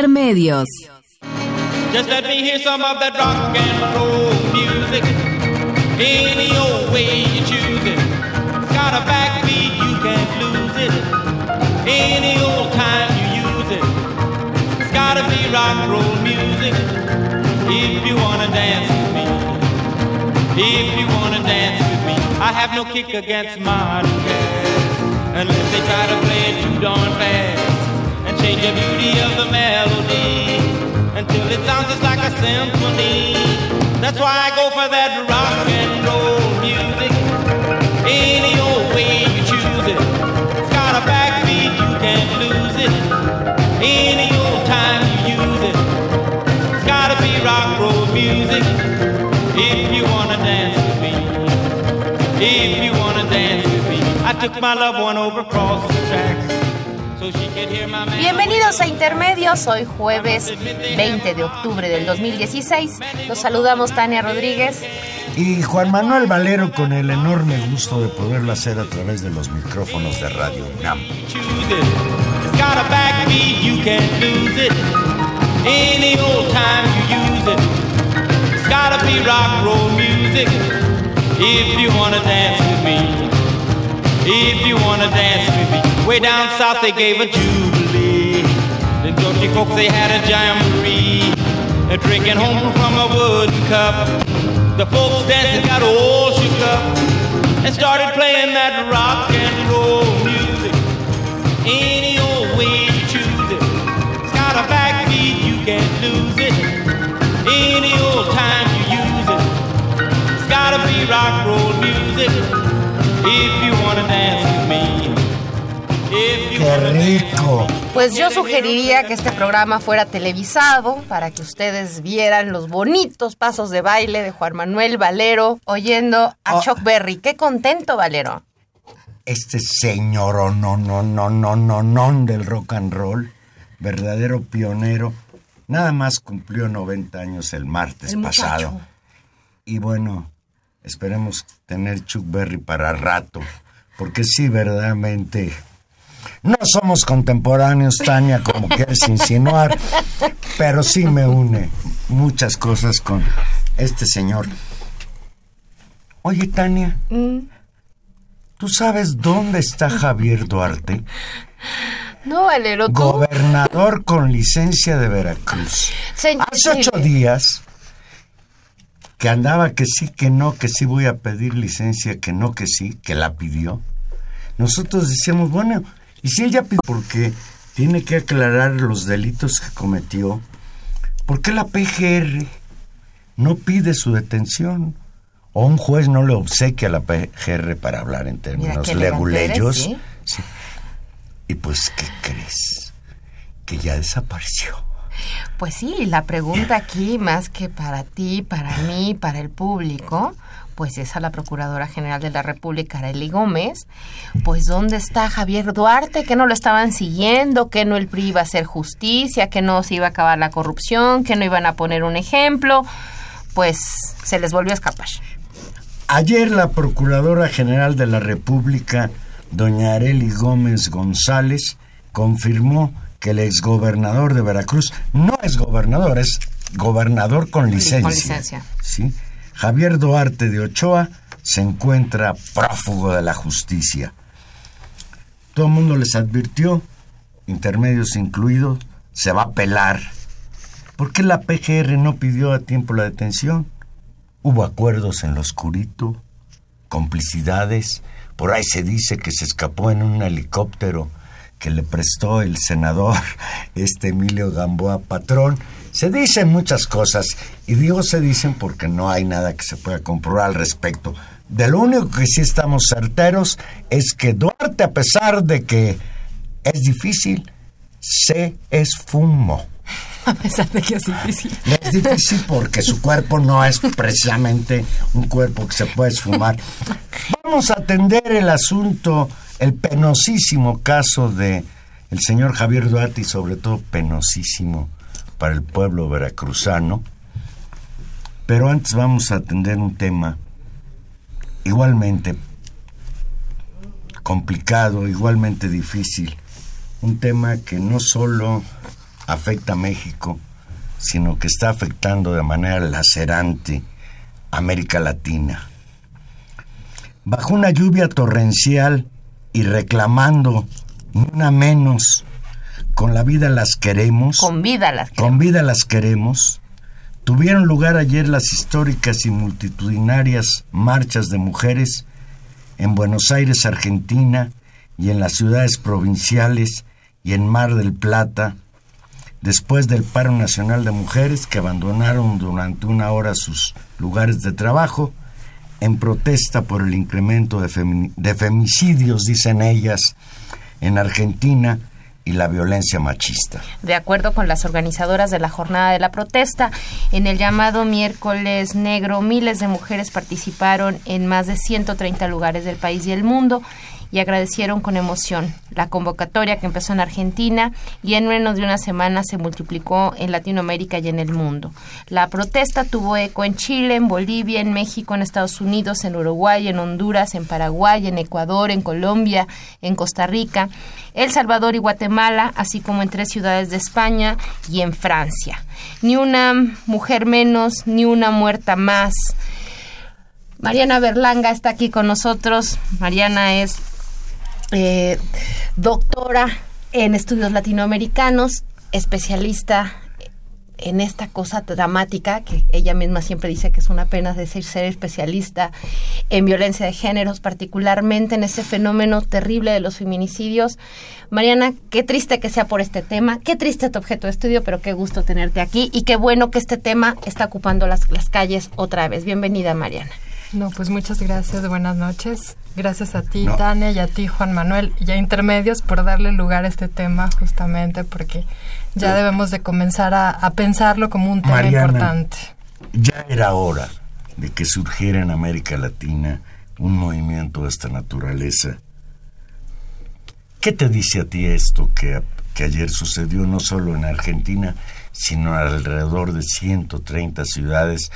Intermedios. Just let me hear some of that rock and roll music. Any old way you choose it. It's got a backbeat, you can't lose it. Any old time you use it. It's gotta be rock and roll music. If you wanna dance with me. If you wanna dance with me. I have no kick against modern jazz. Unless they try to play it too darn fast. Change the beauty of the melody until it sounds just like a symphony. That's why I go for that rock and roll music. Any old way you choose it. It's got a backbeat, you can't lose it. Any old time you use it. It's gotta be rock roll music. If you wanna dance with me. If you wanna dance with me. I took my loved one over across the tracks. Bienvenidos a Intermedios, hoy jueves 20 de octubre del 2016. Los saludamos Tania Rodríguez. Y Juan Manuel Valero con el enorme gusto de poderlo hacer a través de los micrófonos de Radio UNAM. gotta be rock roll music. If you wanna dance with me. If you wanna dance with me. Way down south they gave a jubilee. The country folks they had a jamboree. They're drinking home from a wooden cup. The folks dancing got all shook up and started playing that rock and roll music. Any old way you choose it. It's got a backbeat, you can't lose it. Any old time you use it. It's gotta be rock and roll music. If you ¡Qué rico! Pues yo sugeriría que este programa fuera televisado para que ustedes vieran los bonitos pasos de baile de Juan Manuel Valero oyendo a Oh. Chuck Berry. Qué contento, Valero. Este señor oh, no, no, no, no, no, no del rock and roll, verdadero pionero, nada más cumplió 90 años el martes El pasado. Y bueno, esperemos tener Chuck Berry para rato, porque sí, verdaderamente... No somos contemporáneos, Tania, como quieres insinuar, pero sí me une muchas cosas con este señor. Oye, Tania, ¿tú sabes dónde está Javier Duarte? No, Valero, tú. Gobernador con licencia de Veracruz. Señor- Hace ocho días que andaba que sí, que no, que sí voy a pedir licencia, que no, que sí, que la pidió. Nosotros decíamos, bueno, y si ella pidió, porque tiene que aclarar los delitos que cometió, ¿por qué la PGR no pide su detención? O un juez no le obsequia a la PGR para hablar en términos leguleyos. eres, ¿sí? Sí. Y pues, ¿qué crees? Que ya desapareció. Pues sí, la pregunta aquí, más que para ti, para mí, para el público, pues es a la Procuradora General de la República, Arely Gómez, pues ¿dónde está Javier Duarte? Que no lo estaban siguiendo, que no el PRI iba a hacer justicia, que no se iba a acabar la corrupción, que no iban a poner un ejemplo, pues se les volvió a escapar. Ayer la Procuradora General de la República, doña Arely Gómez González, confirmó que el exgobernador de Veracruz no es gobernador, es gobernador con licencia. Con licencia. ¿sí? Javier Duarte de Ochoa se encuentra prófugo de la justicia. Todo el mundo les advirtió, intermedios incluidos, se va a pelar. ¿Por qué la PGR no pidió a tiempo la detención? Hubo acuerdos en lo oscurito, complicidades. Por ahí se dice que se escapó en un helicóptero que le prestó el senador este Emilio Gamboa Patrón Se dicen muchas cosas, y digo se dicen porque no hay nada que se pueda comprobar al respecto. De lo único que sí estamos certeros es que Duarte, a pesar de que es difícil, se esfumó. A pesar de que es difícil. Es difícil porque su cuerpo no es precisamente un cuerpo que se puede esfumar. Vamos a atender el asunto, el penosísimo caso de el señor Javier Duarte y sobre todo penosísimo para el pueblo veracruzano. Pero antes vamos a atender un tema igualmente complicado, igualmente difícil. Un tema que no solo afecta a México, sino que está afectando de manera lacerante a América Latina. Bajo una lluvia torrencial y reclamando una menos, con la vida las queremos. Con vida las queremos. Con vida las queremos. Tuvieron lugar ayer las históricas y multitudinarias marchas de mujeres en Buenos Aires, Argentina, y en las ciudades provinciales y en Mar del Plata, después del paro nacional de mujeres que abandonaron durante una hora sus lugares de trabajo en protesta por el incremento de, de femicidios, dicen ellas, en Argentina y la violencia machista. De acuerdo con las organizadoras de la jornada de la protesta, en el llamado miércoles negro, miles de mujeres participaron en más de 130 lugares del país y el mundo y agradecieron con emoción la convocatoria que empezó en Argentina y en menos de una semana se multiplicó en Latinoamérica y en el mundo. La protesta tuvo eco en Chile, en Bolivia, en México, en Estados Unidos, en Uruguay, en Honduras, en Paraguay, en Ecuador, en Colombia, en Costa Rica, El Salvador y Guatemala, así como en tres ciudades de España y en Francia. Ni una mujer menos, ni una muerta más. Mariana Berlanga está aquí con nosotros. Mariana es eh, doctora en estudios latinoamericanos, especialista en esta cosa dramática que ella misma siempre dice que es una pena decir ser especialista en violencia de géneros, particularmente en ese fenómeno terrible de los feminicidios. Mariana, qué triste que sea por este tema, qué triste tu objeto de estudio, pero qué gusto tenerte aquí y qué bueno que este tema está ocupando las, las calles otra vez. Bienvenida, Mariana. No, pues muchas gracias, buenas noches. Gracias a ti, Tania, y a ti, Juan Manuel, y a Intermedios por darle lugar a este tema, justamente porque ya debemos de comenzar a, pensarlo como un tema importante. Ya era hora de que surgiera en América Latina un movimiento de esta naturaleza. ¿Qué te dice a ti esto que, que ayer sucedió no solo en Argentina, sino alrededor de 130 ciudades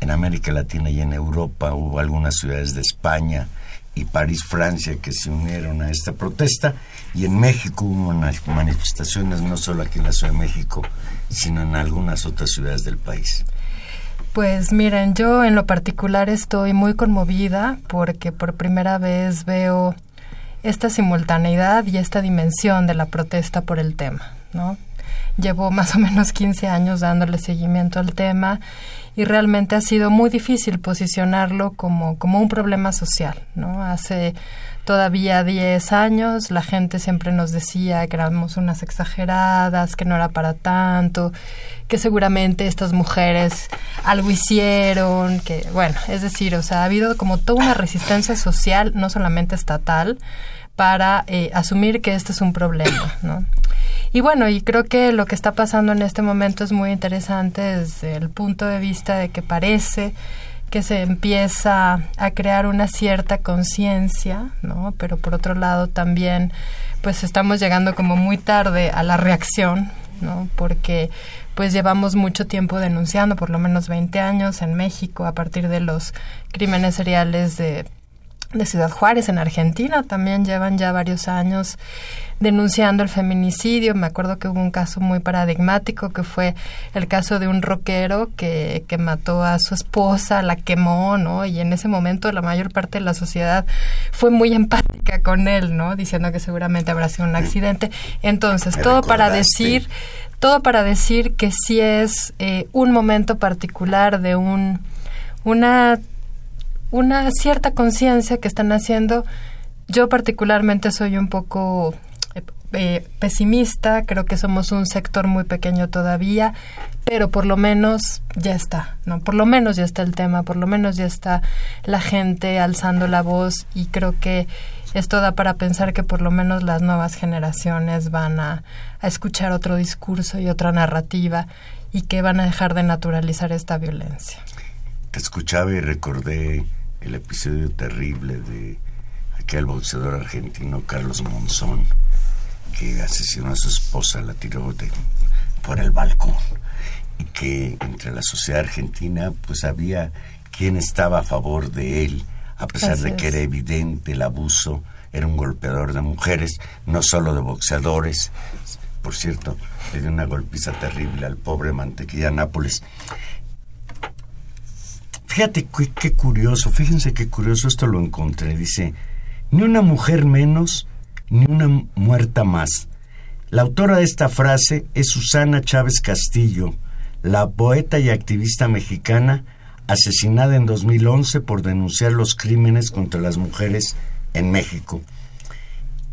en América Latina y en Europa? Hubo algunas ciudades de España, y París, Francia, que se unieron a esta protesta. Y en México hubo manifestaciones, no solo aquí en la Ciudad de México, sino en algunas otras ciudades del país. Pues miren, yo en lo particular estoy muy conmovida porque por primera vez veo esta simultaneidad y esta dimensión de la protesta por el tema, ¿no? Llevo más o menos 15 años dándole seguimiento al tema y realmente ha sido muy difícil posicionarlo como, como un problema social, ¿no? Hace todavía 10 años la gente siempre nos decía que éramos unas exageradas, que no era para tanto, que seguramente estas mujeres algo hicieron, que bueno, es decir, o sea, ha habido como toda una resistencia social, no solamente estatal, para eh, asumir que este es un problema, ¿no? Y bueno, y creo que lo que está pasando en este momento es muy interesante desde el punto de vista de que parece que se empieza a crear una cierta conciencia, ¿no? Pero por otro lado también pues estamos llegando como muy tarde a la reacción, ¿no? Porque pues llevamos mucho tiempo denunciando, por lo menos 20 años en México a partir de los crímenes seriales de de Ciudad Juárez en Argentina también llevan ya varios años denunciando el feminicidio. Me acuerdo que hubo un caso muy paradigmático que fue el caso de un rockero que, que mató a su esposa, la quemó, ¿no? Y en ese momento la mayor parte de la sociedad fue muy empática con él, ¿no? Diciendo que seguramente habrá sido un accidente. Entonces, todo para decir, todo para decir que sí es eh, un momento particular de un una una cierta conciencia que están haciendo. Yo particularmente soy un poco eh, pesimista, creo que somos un sector muy pequeño todavía, pero por lo menos ya está, ¿no? Por lo menos ya está el tema, por lo menos ya está la gente alzando la voz y creo que esto da para pensar que por lo menos las nuevas generaciones van a, a escuchar otro discurso y otra narrativa y que van a dejar de naturalizar esta violencia. Te escuchaba y recordé el episodio terrible de aquel boxeador argentino Carlos Monzón que asesinó a su esposa, la tiró de, por el balcón y que entre la sociedad argentina pues había quien estaba a favor de él, a pesar Así de que es. era evidente el abuso, era un golpeador de mujeres, no solo de boxeadores. Por cierto, le dio una golpiza terrible al pobre Mantequilla Nápoles. Fíjate qué, qué curioso, fíjense qué curioso, esto lo encontré. Dice, ni una mujer menos, ni una muerta más. La autora de esta frase es Susana Chávez Castillo, la poeta y activista mexicana asesinada en 2011 por denunciar los crímenes contra las mujeres en México.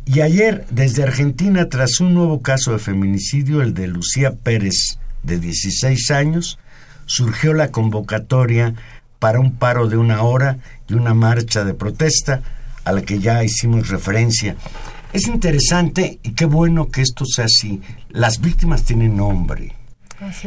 Y ayer, desde Argentina, tras un nuevo caso de feminicidio, el de Lucía Pérez, de 16 años, surgió la convocatoria para un paro de una hora y una marcha de protesta a la que ya hicimos referencia. Es interesante y qué bueno que esto sea así. Las víctimas tienen nombre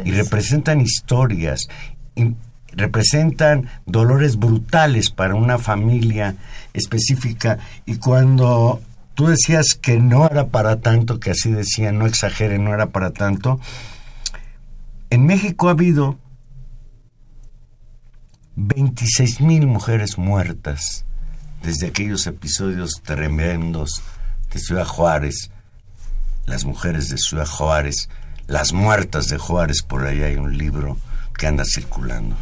y es. representan historias, y representan dolores brutales para una familia específica y cuando tú decías que no era para tanto, que así decía, no exagere, no era para tanto, en México ha habido 26 mil mujeres muertas desde aquellos episodios tremendos de Ciudad Juárez, las mujeres de Ciudad Juárez, las muertas de Juárez, por ahí hay un libro que anda circulando.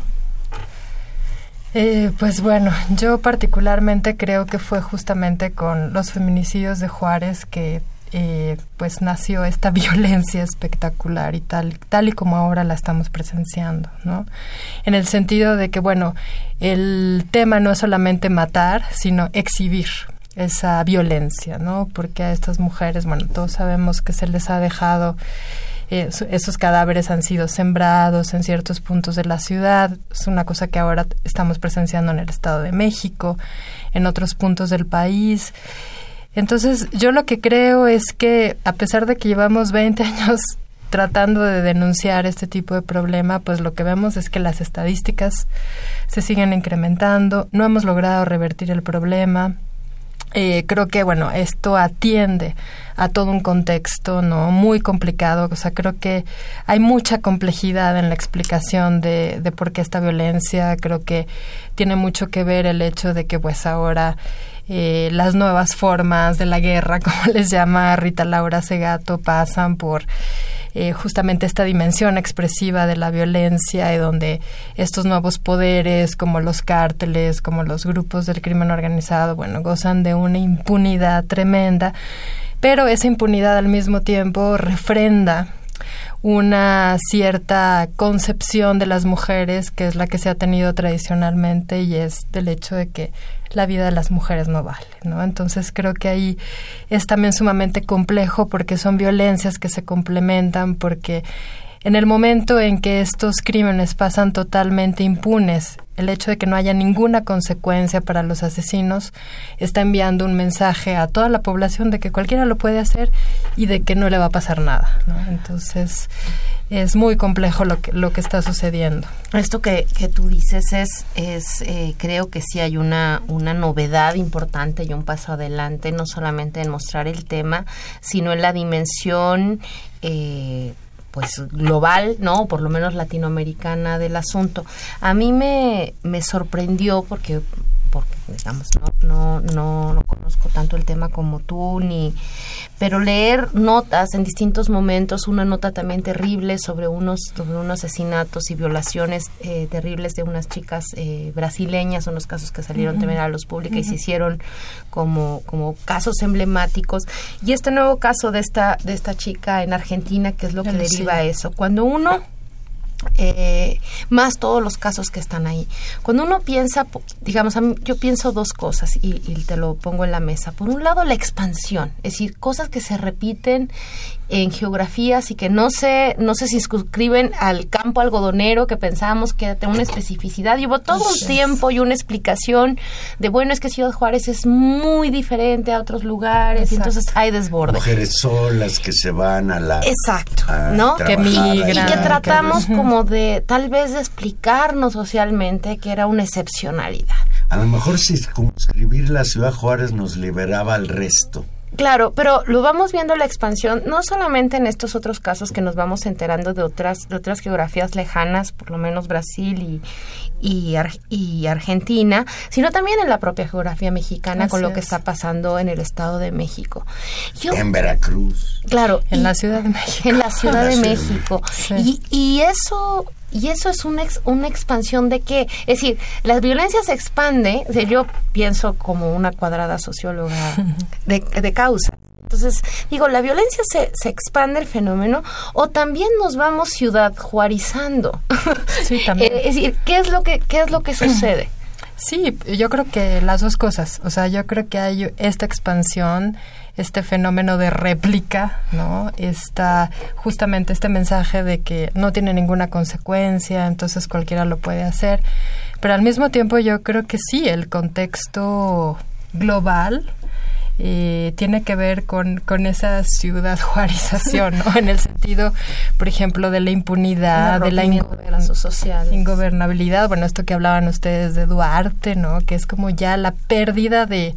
Eh, pues bueno, yo particularmente creo que fue justamente con los feminicidios de Juárez que eh, pues nació esta violencia espectacular y tal, tal y como ahora la estamos presenciando, ¿no? En el sentido de que, bueno, el tema no es solamente matar, sino exhibir esa violencia, ¿no? Porque a estas mujeres, bueno, todos sabemos que se les ha dejado eh, esos cadáveres han sido sembrados en ciertos puntos de la ciudad. Es una cosa que ahora estamos presenciando en el Estado de México, en otros puntos del país. Entonces, yo lo que creo es que a pesar de que llevamos 20 años tratando de denunciar este tipo de problema, pues lo que vemos es que las estadísticas se siguen incrementando, no hemos logrado revertir el problema. Eh, creo que bueno esto atiende a todo un contexto no muy complicado o sea creo que hay mucha complejidad en la explicación de, de por qué esta violencia creo que tiene mucho que ver el hecho de que pues ahora eh, las nuevas formas de la guerra como les llama Rita Laura Segato pasan por eh, justamente esta dimensión expresiva de la violencia y donde estos nuevos poderes como los cárteles, como los grupos del crimen organizado, bueno, gozan de una impunidad tremenda, pero esa impunidad al mismo tiempo refrenda una cierta concepción de las mujeres que es la que se ha tenido tradicionalmente y es del hecho de que la vida de las mujeres no vale, ¿no? Entonces creo que ahí es también sumamente complejo porque son violencias que se complementan porque en el momento en que estos crímenes pasan totalmente impunes, el hecho de que no haya ninguna consecuencia para los asesinos está enviando un mensaje a toda la población de que cualquiera lo puede hacer y de que no le va a pasar nada. ¿no? Entonces es muy complejo lo que, lo que está sucediendo. Esto que, que tú dices es, es eh, creo que sí hay una, una novedad importante y un paso adelante, no solamente en mostrar el tema, sino en la dimensión eh, pues global, ¿no? Por lo menos latinoamericana del asunto. A mí me, me sorprendió porque porque digamos no, no no no conozco tanto el tema como tú ni pero leer notas en distintos momentos una nota también terrible sobre unos sobre unos asesinatos y violaciones eh, terribles de unas chicas eh, brasileñas son los casos que salieron también a la luz pública y se hicieron como como casos emblemáticos. Y este nuevo caso de esta de esta chica en Argentina que es lo que deriva a eso. Cuando uno eh, más todos los casos que están ahí. Cuando uno piensa, digamos, yo pienso dos cosas y, te lo pongo en la mesa. Por un lado, la expansión, es decir, cosas que se repiten en geografías y que no se, no se circunscriben al campo algodonero que pensábamos que tenía una especificidad. Llevo todo un tiempo y una explicación de, bueno, es que Ciudad Juárez es muy diferente a otros lugares y entonces hay desborde. Mujeres solas que se van a la... Exacto, ¿no? Que migran. Y que tratamos como de, tal vez, de explicarnos socialmente que era una excepcionalidad. A lo mejor si escribir la Ciudad Juárez nos liberaba al resto. Claro, pero lo vamos viendo la expansión no solamente en estos otros casos que nos vamos enterando de otras de otras geografías lejanas, por lo menos Brasil y, y, Argentina, sino también en la propia geografía mexicana con lo que está pasando en el Estado de México. en Veracruz. Claro. En la Ciudad de México. En la Ciudad de México. Y, y eso y eso es una, una expansión de qué? Es decir, la violencia se expande, yo pienso como una cuadrada socióloga de, de causa. Entonces, digo, la violencia se, se expande el fenómeno o también nos vamos ciudad juarizando. Sí, también. Eh, es decir, ¿qué es lo que, qué es lo que sucede? Sí, yo creo que las dos cosas. O sea, yo creo que hay esta expansión este fenómeno de réplica, ¿no? Está justamente este mensaje de que no tiene ninguna consecuencia, entonces cualquiera lo puede hacer. Pero al mismo tiempo yo creo que sí, el contexto global eh, tiene que ver con, con esa ciudad juarización, ¿no? En el sentido, por ejemplo, de la impunidad, de la ingobernabilidad, bueno, esto que hablaban ustedes de Duarte, ¿no? Que es como ya la pérdida de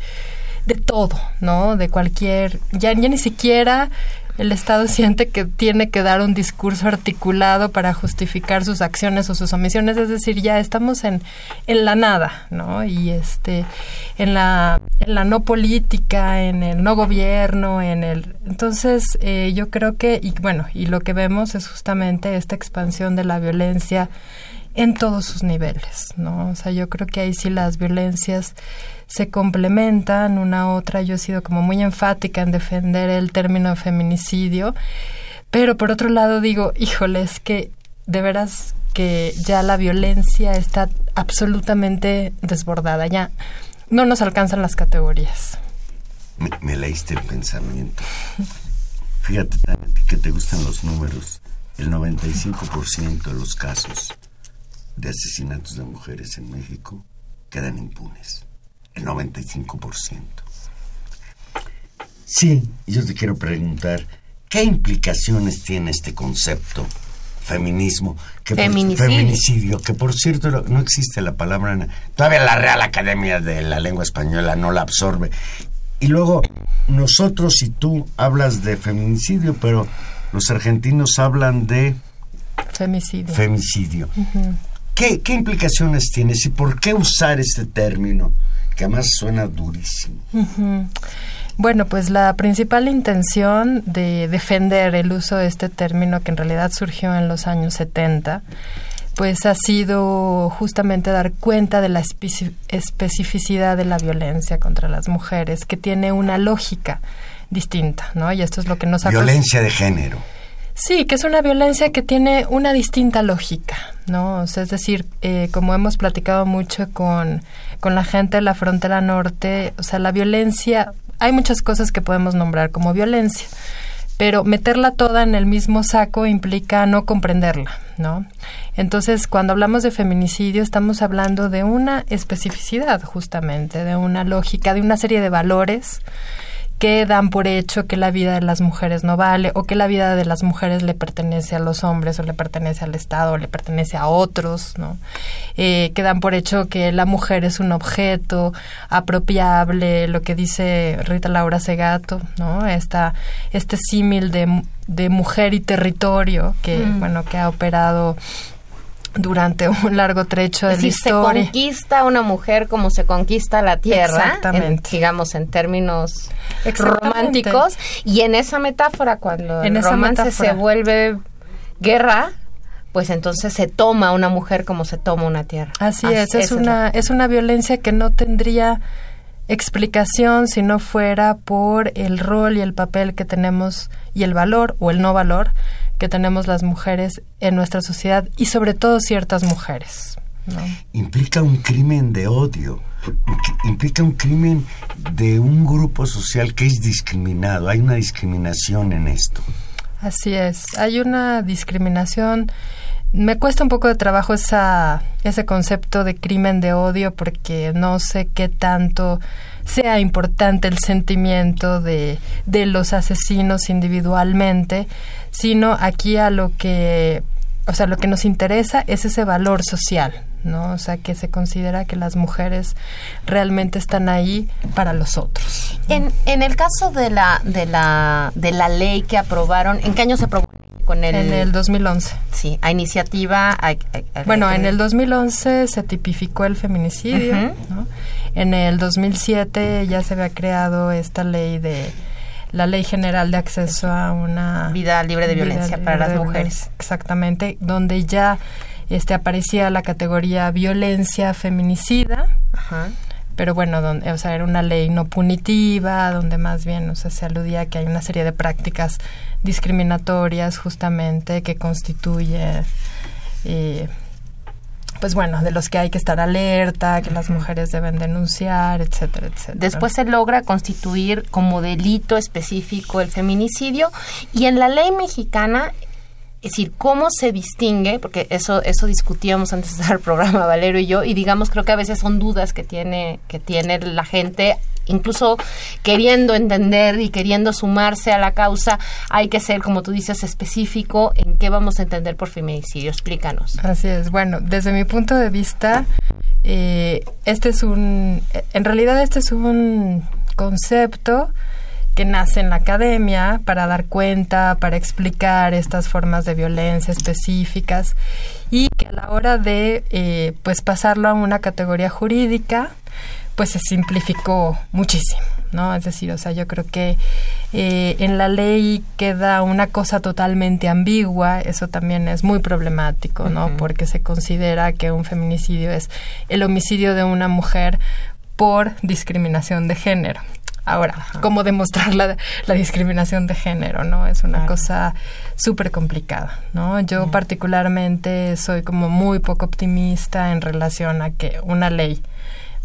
de todo, ¿no? De cualquier, ya, ni siquiera el Estado siente que tiene que dar un discurso articulado para justificar sus acciones o sus omisiones, es decir, ya estamos en, en la nada, ¿no? Y este, en la, en la no política, en el no gobierno, en el... Entonces, eh, yo creo que, y bueno, y lo que vemos es justamente esta expansión de la violencia en todos sus niveles, ¿no? O sea, yo creo que ahí sí las violencias se complementan una a otra. Yo he sido como muy enfática en defender el término feminicidio, pero por otro lado digo, híjole, es que de veras que ya la violencia está absolutamente desbordada, ya no nos alcanzan las categorías. Me, leíste el pensamiento. Fíjate que te gustan los números. El 95% de los casos de asesinatos de mujeres en México quedan impunes el 95%. Sí, yo te quiero preguntar, ¿qué implicaciones tiene este concepto? Feminismo, que feminicidio. que por cierto no existe la palabra, todavía la Real Academia de la Lengua Española no la absorbe. Y luego, nosotros y tú hablas de feminicidio, pero los argentinos hablan de femicidio. femicidio. ¿Qué, ¿Qué implicaciones tienes y por qué usar este término? Que además suena durísimo. Bueno, pues la principal intención de defender el uso de este término, que en realidad surgió en los años 70, pues ha sido justamente dar cuenta de la especificidad de la violencia contra las mujeres, que tiene una lógica distinta, ¿no? Y esto es lo que nos ha... Violencia de género. Sí, que es una violencia que tiene una distinta lógica, ¿no? O sea, es decir, eh, como hemos platicado mucho con, con la gente de la frontera norte, o sea, la violencia, hay muchas cosas que podemos nombrar como violencia, pero meterla toda en el mismo saco implica no comprenderla, ¿no? Entonces, cuando hablamos de feminicidio, estamos hablando de una especificidad, justamente, de una lógica, de una serie de valores que dan por hecho que la vida de las mujeres no vale o que la vida de las mujeres le pertenece a los hombres o le pertenece al Estado o le pertenece a otros, ¿no? Eh, que dan por hecho que la mujer es un objeto apropiable, lo que dice Rita Laura Segato, ¿no? Esta, este símil de, de mujer y territorio que, mm. bueno, que ha operado durante un largo trecho de la historia. Se conquista una mujer como se conquista la tierra, Exactamente. digamos en términos románticos, y en esa metáfora cuando el romance se vuelve guerra, pues entonces se toma una mujer como se toma una tierra. Así, es, es una es una violencia que no tendría explicación si no fuera por el rol y el papel que tenemos y el valor o el no valor que tenemos las mujeres en nuestra sociedad y sobre todo ciertas mujeres. ¿no? Implica un crimen de odio, implica un crimen de un grupo social que es discriminado, hay una discriminación en esto. Así es, hay una discriminación. Me cuesta un poco de trabajo esa, ese concepto de crimen de odio porque no sé qué tanto sea importante el sentimiento de, de los asesinos individualmente, sino aquí a lo que, o sea, lo que nos interesa es ese valor social, ¿no? O sea, que se considera que las mujeres realmente están ahí para los otros. En, en el caso de la, de la, de la ley que aprobaron, ¿en qué año se aprobó? Con el, en el 2011. Sí, a iniciativa... A, bueno, en el 2011 se tipificó el feminicidio, ¿no? En el 2007 ya se había creado esta ley de la Ley General de Acceso a una vida libre de violencia para las mujeres. Exactamente, donde ya este aparecía la categoría violencia feminicida. Ajá pero bueno, donde, o sea, era una ley no punitiva, donde más bien, o sea, se aludía a que hay una serie de prácticas discriminatorias justamente que constituye, eh, pues bueno, de los que hay que estar alerta, que las mujeres deben denunciar, etcétera, etcétera. Después se logra constituir como delito específico el feminicidio y en la ley mexicana es decir, cómo se distingue, porque eso, eso discutíamos antes de el programa Valero y yo, y digamos, creo que a veces son dudas que tiene, que tiene la gente, incluso queriendo entender y queriendo sumarse a la causa, hay que ser, como tú dices, específico en qué vamos a entender por feminicidio. Explícanos. Así es. Bueno, desde mi punto de vista, eh, este es un, en realidad este es un concepto que nace en la academia para dar cuenta, para explicar estas formas de violencia específicas y que a la hora de eh, pues pasarlo a una categoría jurídica pues se simplificó muchísimo. ¿no? Es decir, o sea, yo creo que eh, en la ley queda una cosa totalmente ambigua, eso también es muy problemático, ¿no? Porque se considera que un feminicidio es el homicidio de una mujer por discriminación de género. Ahora, ¿cómo demostrar la, discriminación de género? ¿no? Es una cosa súper complicada, ¿no? Yo particularmente soy como muy poco optimista en relación a que una ley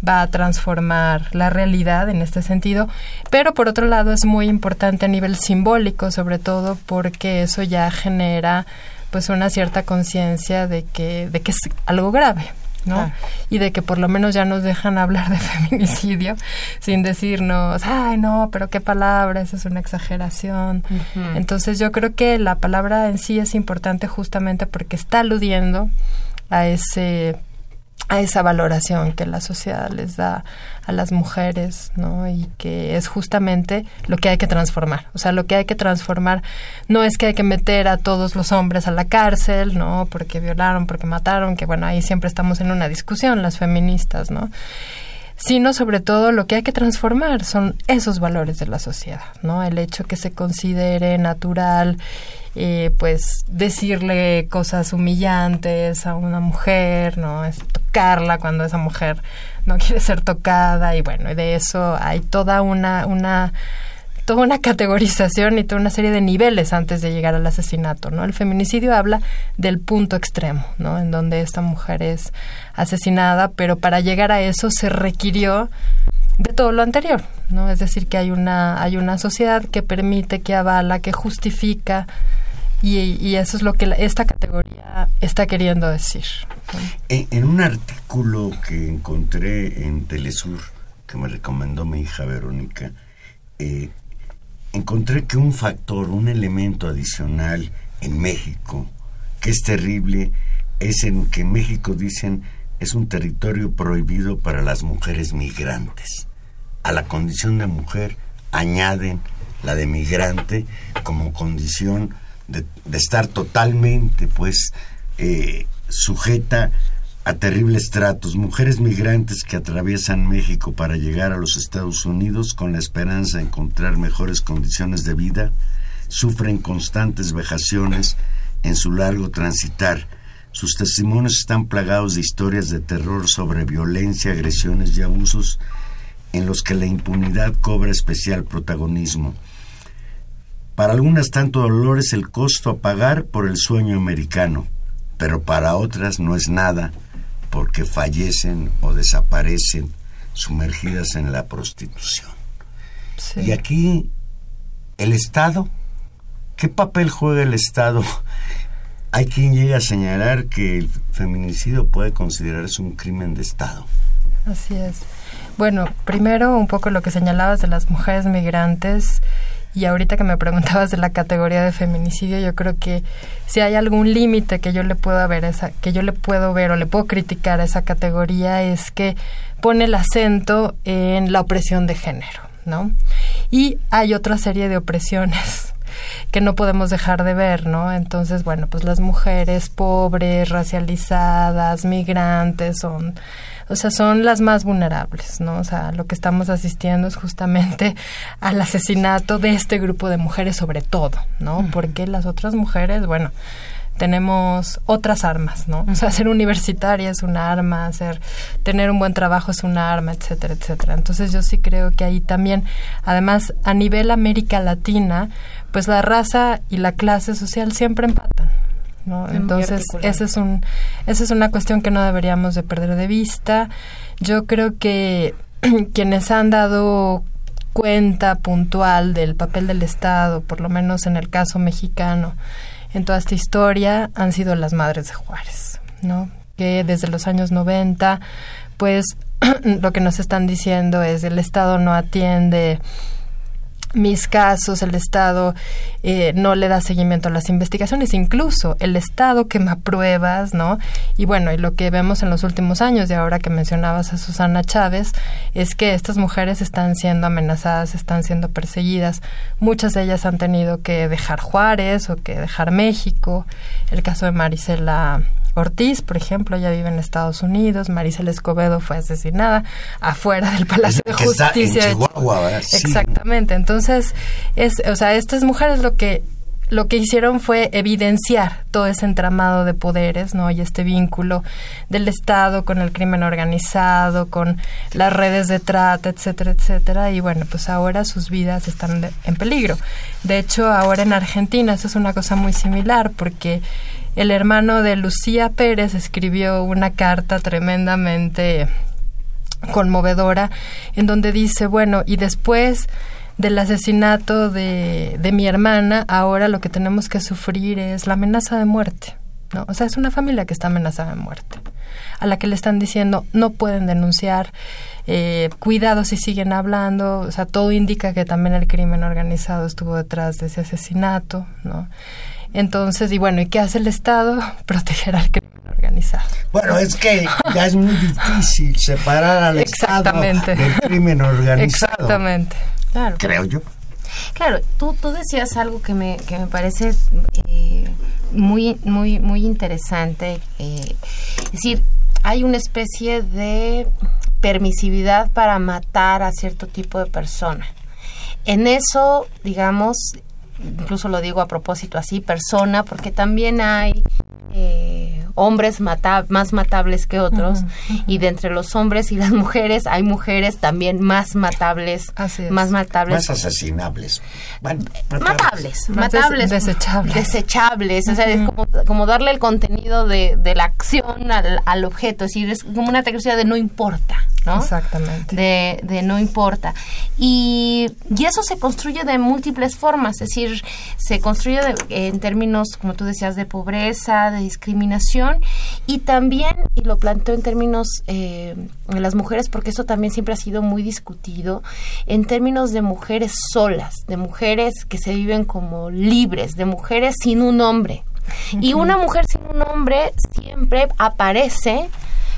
va a transformar la realidad en este sentido, pero por otro lado es muy importante a nivel simbólico, sobre todo porque eso ya genera pues una cierta conciencia de que de que es algo grave, ¿no? Y de que por lo menos ya nos dejan hablar de feminicidio sin decirnos, ay, no, pero qué palabra, eso es una exageración. Entonces yo creo que la palabra en sí es importante justamente porque está aludiendo a ese a esa valoración que la sociedad les da a las mujeres, ¿no? Y que es justamente lo que hay que transformar. O sea, lo que hay que transformar no es que hay que meter a todos los hombres a la cárcel, ¿no? Porque violaron, porque mataron, que bueno, ahí siempre estamos en una discusión, las feministas, ¿no? sino sobre todo lo que hay que transformar son esos valores de la sociedad, ¿no? El hecho que se considere natural eh, pues decirle cosas humillantes a una mujer, ¿no? Es tocarla cuando esa mujer no quiere ser tocada y bueno, y de eso hay toda una, una toda una categorización y toda una serie de niveles antes de llegar al asesinato, ¿no? El feminicidio habla del punto extremo, ¿no? En donde esta mujer es asesinada, pero para llegar a eso se requirió de todo lo anterior, ¿no? Es decir, que hay una hay una sociedad que permite, que avala, que justifica y, eso es lo que esta categoría está queriendo decir. En, un artículo que encontré en Telesur, que me recomendó mi hija Verónica, eh, encontré que un factor, un elemento adicional en México, que es terrible, es en que México dicen es un territorio prohibido para las mujeres migrantes. A la condición de mujer añaden la de migrante como condición de, estar totalmente, pues, eh, sujeta a terribles tratos, mujeres migrantes que atraviesan México para llegar a los Estados Unidos con la esperanza de encontrar mejores condiciones de vida, sufren constantes vejaciones en su largo transitar. Sus testimonios están plagados de historias de terror sobre violencia, agresiones y abusos en los que la impunidad cobra especial protagonismo. Para algunas tanto dolor es el costo a pagar por el sueño americano, pero para otras no es nada porque fallecen o desaparecen sumergidas en la prostitución. Sí. Y aquí, el Estado, ¿qué papel juega el Estado? Hay quien llega a señalar que el feminicidio puede considerarse un crimen de Estado. Así es. Bueno, primero un poco lo que señalabas de las mujeres migrantes y ahorita que me preguntabas de la categoría de feminicidio, yo creo que si hay algún límite que yo le puedo ver esa que yo le puedo ver o le puedo criticar a esa categoría es que pone el acento en la opresión de género, ¿no? Y hay otra serie de opresiones que no podemos dejar de ver, ¿no? Entonces, bueno, pues las mujeres pobres, racializadas, migrantes son o sea, son las más vulnerables, ¿no? O sea, lo que estamos asistiendo es justamente al asesinato de este grupo de mujeres sobre todo, ¿no? Porque las otras mujeres, bueno, tenemos otras armas, ¿no? O sea, ser universitaria es una arma, hacer, tener un buen trabajo es una arma, etcétera, etcétera. Entonces yo sí creo que ahí también, además, a nivel América Latina, pues la raza y la clase social siempre empatan, ¿no? Entonces, esa es un esa es una cuestión que no deberíamos de perder de vista. Yo creo que quienes han dado cuenta puntual del papel del Estado, por lo menos en el caso mexicano, en toda esta historia han sido las madres de Juárez, ¿no? Que desde los años 90, pues lo que nos están diciendo es el Estado no atiende mis casos, el Estado eh, no le da seguimiento a las investigaciones, incluso el Estado quema pruebas, ¿no? Y bueno, y lo que vemos en los últimos años, y ahora que mencionabas a Susana Chávez, es que estas mujeres están siendo amenazadas, están siendo perseguidas. Muchas de ellas han tenido que dejar Juárez o que dejar México. El caso de Marisela Ortiz, por ejemplo, ya vive en Estados Unidos. Maricela Escobedo fue asesinada afuera del Palacio de Justicia. en Chihuahua. Exactamente. Entonces, es, o sea, estas mujeres lo que lo que hicieron fue evidenciar todo ese entramado de poderes, ¿no? Y este vínculo del Estado con el crimen organizado, con las redes de trata, etcétera, etcétera. Y bueno, pues ahora sus vidas están de- en peligro. De hecho, ahora en Argentina eso es una cosa muy similar porque el hermano de Lucía Pérez escribió una carta tremendamente conmovedora en donde dice, bueno, y después del asesinato de, de mi hermana, ahora lo que tenemos que sufrir es la amenaza de muerte. ¿no? O sea, es una familia que está amenazada de muerte, a la que le están diciendo no pueden denunciar, eh, cuidado si siguen hablando, o sea, todo indica que también el crimen organizado estuvo detrás de ese asesinato, ¿no? Entonces, y bueno, ¿y qué hace el Estado? Proteger al crimen organizado. Bueno, es que ya es muy difícil separar al Estado del crimen organizado. Exactamente. Claro. Creo yo. Claro, tú, tú decías algo que me, que me parece eh, muy, muy, muy interesante. eh, es decir, hay una especie de permisividad para matar a cierto tipo de persona. En eso, digamos, incluso lo digo a propósito así, persona, porque también hay eh, hombres mata más matables que otros y de entre los hombres y las mujeres hay mujeres también más matables, más matables Más asesinables. Bueno, matables, Más matables, des- desechables. desechables, o sea, es como, como darle el contenido de, de la acción al, al objeto, es decir, es como una tecnología de no importa, ¿no? Exactamente. De, de no importa. Y, y eso se construye de múltiples formas, es decir, se construye de- en términos, como tú decías, de pobreza, de discriminación y también, y lo planteo en términos eh, de las mujeres, porque eso también siempre ha sido muy discutido, en términos de mujeres solas, de mujeres que se viven como libres, de mujeres sin un hombre. Y una mujer sin un hombre siempre aparece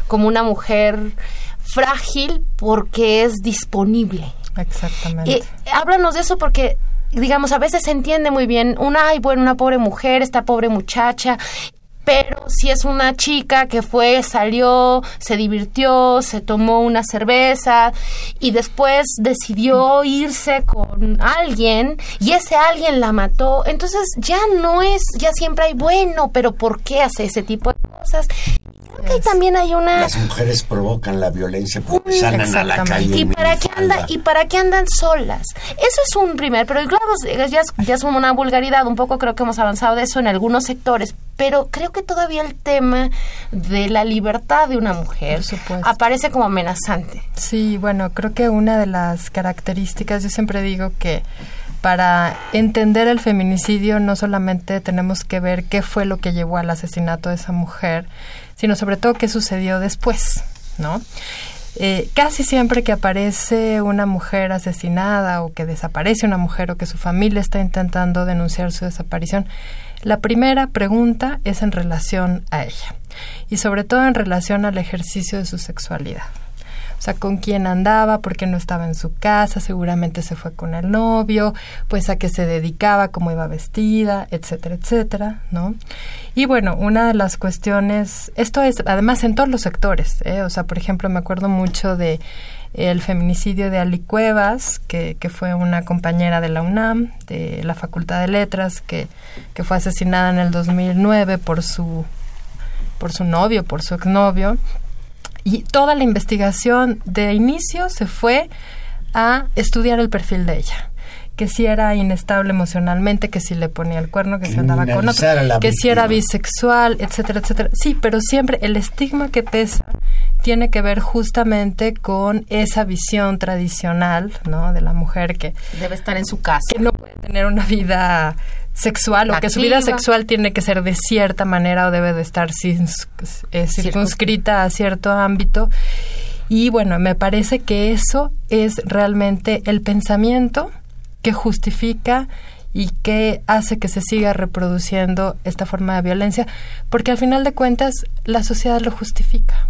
como una mujer frágil porque es disponible. Exactamente. Y háblanos de eso porque, digamos, a veces se entiende muy bien, una, ay, bueno, una pobre mujer, esta pobre muchacha, pero si es una chica que fue, salió, se divirtió, se tomó una cerveza y después decidió irse con alguien y ese alguien la mató, entonces ya no es, ya siempre hay bueno, pero ¿por qué hace ese tipo de cosas? Creo que ahí también hay una... Las mujeres provocan la violencia porque salen a la calle. ¿Y para, qué anda. ¿Y para qué andan solas? Eso es un primer, pero claro, ya es, ya es una vulgaridad, un poco creo que hemos avanzado de eso en algunos sectores, pero creo que todavía el tema de la libertad de una mujer aparece como amenazante. Sí, bueno, creo que una de las características, yo siempre digo que para entender el feminicidio no solamente tenemos que ver qué fue lo que llevó al asesinato de esa mujer, sino sobre todo qué sucedió después, ¿no? Eh, casi siempre que aparece una mujer asesinada o que desaparece una mujer o que su familia está intentando denunciar su desaparición, la primera pregunta es en relación a ella y sobre todo en relación al ejercicio de su sexualidad. Sea, con quién andaba, por qué no estaba en su casa, seguramente se fue con el novio, pues a qué se dedicaba, cómo iba vestida, etcétera, etcétera, ¿no? Y bueno, una de las cuestiones, esto es además en todos los sectores, ¿eh? o sea, por ejemplo, me acuerdo mucho de el feminicidio de Ali Cuevas, que, que fue una compañera de la UNAM, de la Facultad de Letras, que, que fue asesinada en el 2009 por su, por su novio, por su exnovio. Y toda la investigación de inicio se fue a estudiar el perfil de ella. Que si era inestable emocionalmente, que si le ponía el cuerno, que si andaba con otro, que si era bisexual, etcétera, etcétera. Sí, pero siempre el estigma que pesa tiene que ver justamente con esa visión tradicional, ¿no? De la mujer que, Debe estar en su casa. que no puede tener una vida sexual o que su vida sexual tiene que ser de cierta manera o debe de estar eh, circunscrita a cierto ámbito. Y bueno, me parece que eso es realmente el pensamiento que justifica y que hace que se siga reproduciendo esta forma de violencia, porque al final de cuentas la sociedad lo justifica.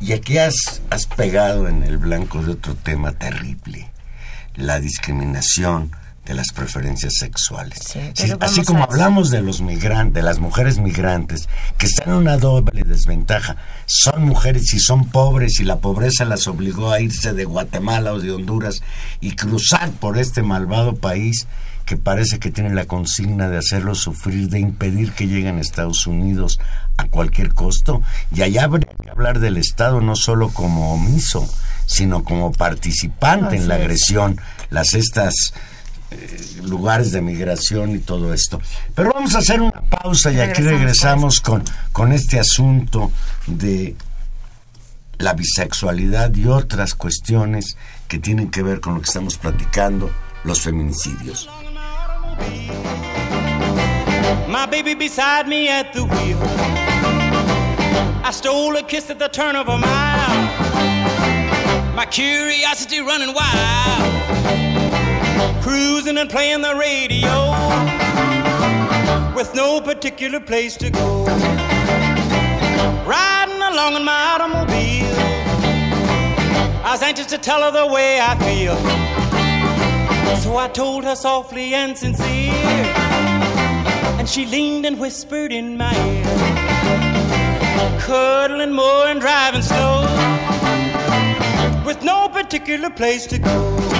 Y aquí has, has pegado en el blanco de otro tema terrible, la discriminación de las preferencias sexuales. Sí, Sí, pero así como a- hablamos de los migrantes, de las mujeres migrantes, que están en una doble desventaja. Son mujeres y son pobres y la pobreza las obligó a irse de Guatemala o de Honduras y cruzar por este malvado país que parece que tiene la consigna de hacerlos sufrir, de impedir que lleguen a Estados Unidos a cualquier costo. Y allá habría que hablar del Estado no solo como omiso, sino como participante en la es. agresión, las estas eh, lugares de migración y todo esto. Pero vamos a hacer una pausa y aquí regresamos con, con este asunto de la bisexualidad y otras cuestiones que tienen que ver con lo que estamos platicando, los feminicidios. My baby beside me at the wheel. I stole a kiss at the turn of a mile. My curiosity running wild. Cruising and playing the radio. With no particular place to go. Riding along in my automobile. I was anxious to tell her the way I feel. So I told her softly and sincere. And she leaned and whispered in my ear. Cuddling more and driving slow. With no particular place to go.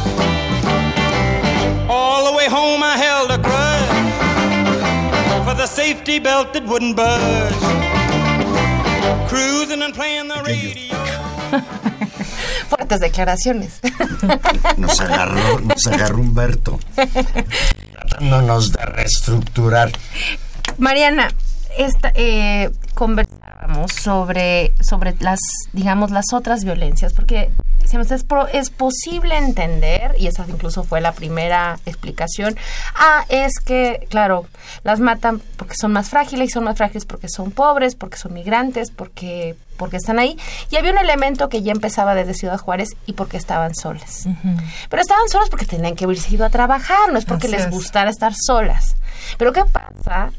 All the way home I held a grudge for the safety belt that wouldn't budge. Cruising and playing the radio. Fuertes declaraciones. Nos agarró, nos agarró Humberto, tratándonos de reestructurar. Mariana, esta, eh, conversábamos hablamos sobre, sobre las, digamos, las otras violencias, porque decíamos, es, pro- es posible entender, y esa incluso fue la primera explicación, ah, es que, claro, las matan porque son más frágiles, y son más frágiles porque son pobres, porque son migrantes, porque, porque están ahí. Y había un elemento que ya empezaba desde Ciudad Juárez y porque estaban solas. Pero estaban solas porque tenían que haberse ido a trabajar, no es porque Así les es. gustara estar solas. Pero ¿qué pasa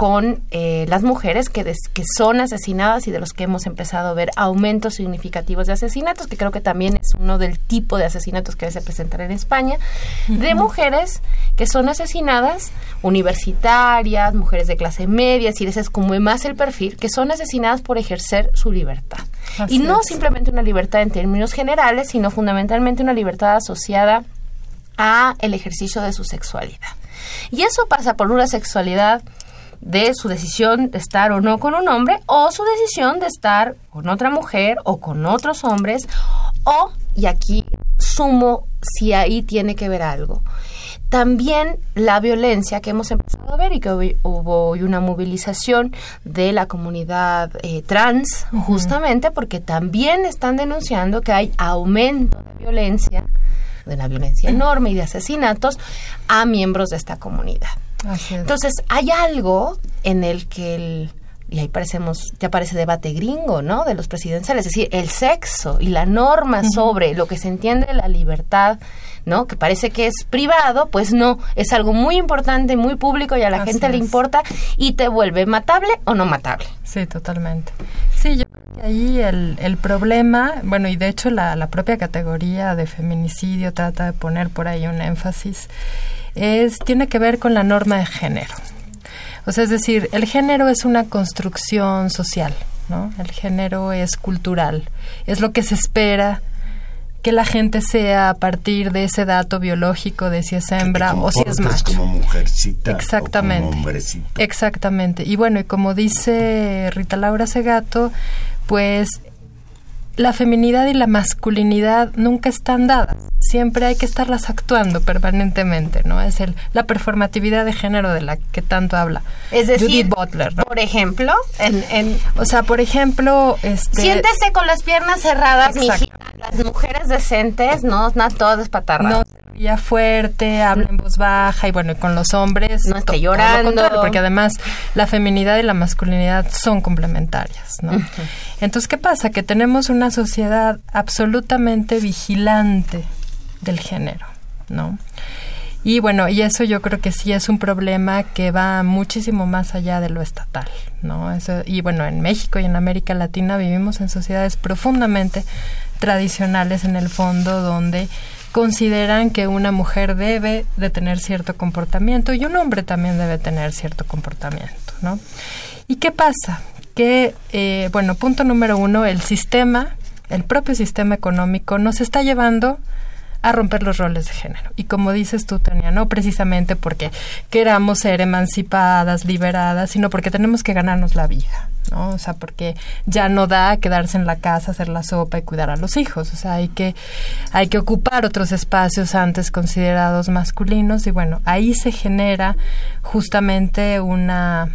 con eh, las mujeres que, des- que son asesinadas y de los que hemos empezado a ver aumentos significativos de asesinatos, que creo que también es uno del tipo de asesinatos que se presentan en España, de mujeres que son asesinadas, universitarias, mujeres de clase media, es decir, ese es como más el perfil, que son asesinadas por ejercer su libertad. Así y no es. simplemente una libertad en términos generales, sino fundamentalmente una libertad asociada a el ejercicio de su sexualidad. Y eso pasa por una sexualidad de su decisión de estar o no con un hombre o su decisión de estar con otra mujer o con otros hombres o, y aquí sumo si ahí tiene que ver algo, también la violencia que hemos empezado a ver y que hoy hubo hoy una movilización de la comunidad eh, trans, justamente porque también están denunciando que hay aumento de violencia, de una violencia enorme y de asesinatos a miembros de esta comunidad. Así es. Entonces, hay algo en el que el y ahí parecemos, ya parece debate gringo, ¿no? De los presidenciales, es decir, el sexo y la norma sobre lo que se entiende la libertad, ¿no? Que parece que es privado, pues no, es algo muy importante, muy público y a la Así gente le importa y te vuelve matable o no matable. Sí, totalmente. Sí, yo creo que ahí el, el problema, bueno, y de hecho la, la propia categoría de feminicidio trata de poner por ahí un énfasis, es, tiene que ver con la norma de género. O sea, es decir, el género es una construcción social, ¿no? El género es cultural, es lo que se espera que la gente sea a partir de ese dato biológico de si es hembra o si es macho. como mujercita Exactamente. o como hombrecito. Exactamente. Y bueno, y como dice Rita Laura Segato, pues la feminidad y la masculinidad nunca están dadas. Siempre hay que estarlas actuando permanentemente, ¿no? Es el, la performatividad de género de la que tanto habla Es decir, Butler, ¿no? por ejemplo, en, en O sea, por ejemplo, este... siéntese con las piernas cerradas, mijita. Las mujeres decentes no están todas no despatarradas. Ya fuerte, habla en voz baja y bueno, y con los hombres No esté todo llorando. porque además la feminidad y la masculinidad son complementarias, ¿no? Entonces, ¿qué pasa? Que tenemos una sociedad absolutamente vigilante del género, ¿no? Y bueno, y eso yo creo que sí es un problema que va muchísimo más allá de lo estatal, ¿no? Eso, y bueno, en México y en América Latina vivimos en sociedades profundamente tradicionales en el fondo donde consideran que una mujer debe de tener cierto comportamiento y un hombre también debe tener cierto comportamiento, ¿no? ¿Y qué pasa? Que, eh, bueno, punto número uno, el sistema, el propio sistema económico nos está llevando a romper los roles de género. Y como dices tú, Tania, no precisamente porque queramos ser emancipadas, liberadas, sino porque tenemos que ganarnos la vida, ¿no? O sea, porque ya no da quedarse en la casa, hacer la sopa y cuidar a los hijos. O sea, hay que, hay que ocupar otros espacios antes considerados masculinos y bueno, ahí se genera justamente una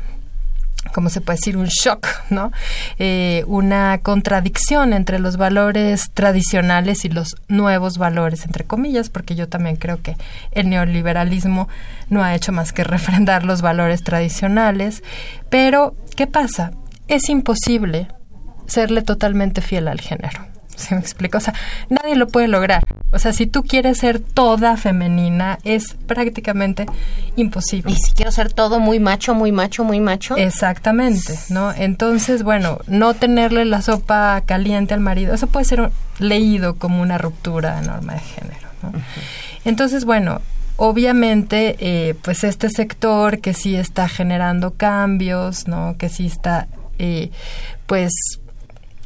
¿cómo se puede decir? Un shock, ¿no? Eh, una contradicción entre los valores tradicionales y los nuevos valores, entre comillas, porque yo también creo que el neoliberalismo no ha hecho más que refrendar los valores tradicionales. Pero, ¿qué pasa? Es imposible serle totalmente fiel al género. ¿Se me explica? O sea, nadie lo puede lograr. O sea, si tú quieres ser toda femenina, es prácticamente imposible. Y si quiero ser todo muy macho, muy macho, muy macho. Exactamente, ¿no? Entonces, bueno, no tenerle la sopa caliente al marido, eso puede ser un- leído como una ruptura de norma de género, ¿no? Entonces, bueno, obviamente, eh, pues este sector que sí está generando cambios, ¿no? Que sí está, eh, pues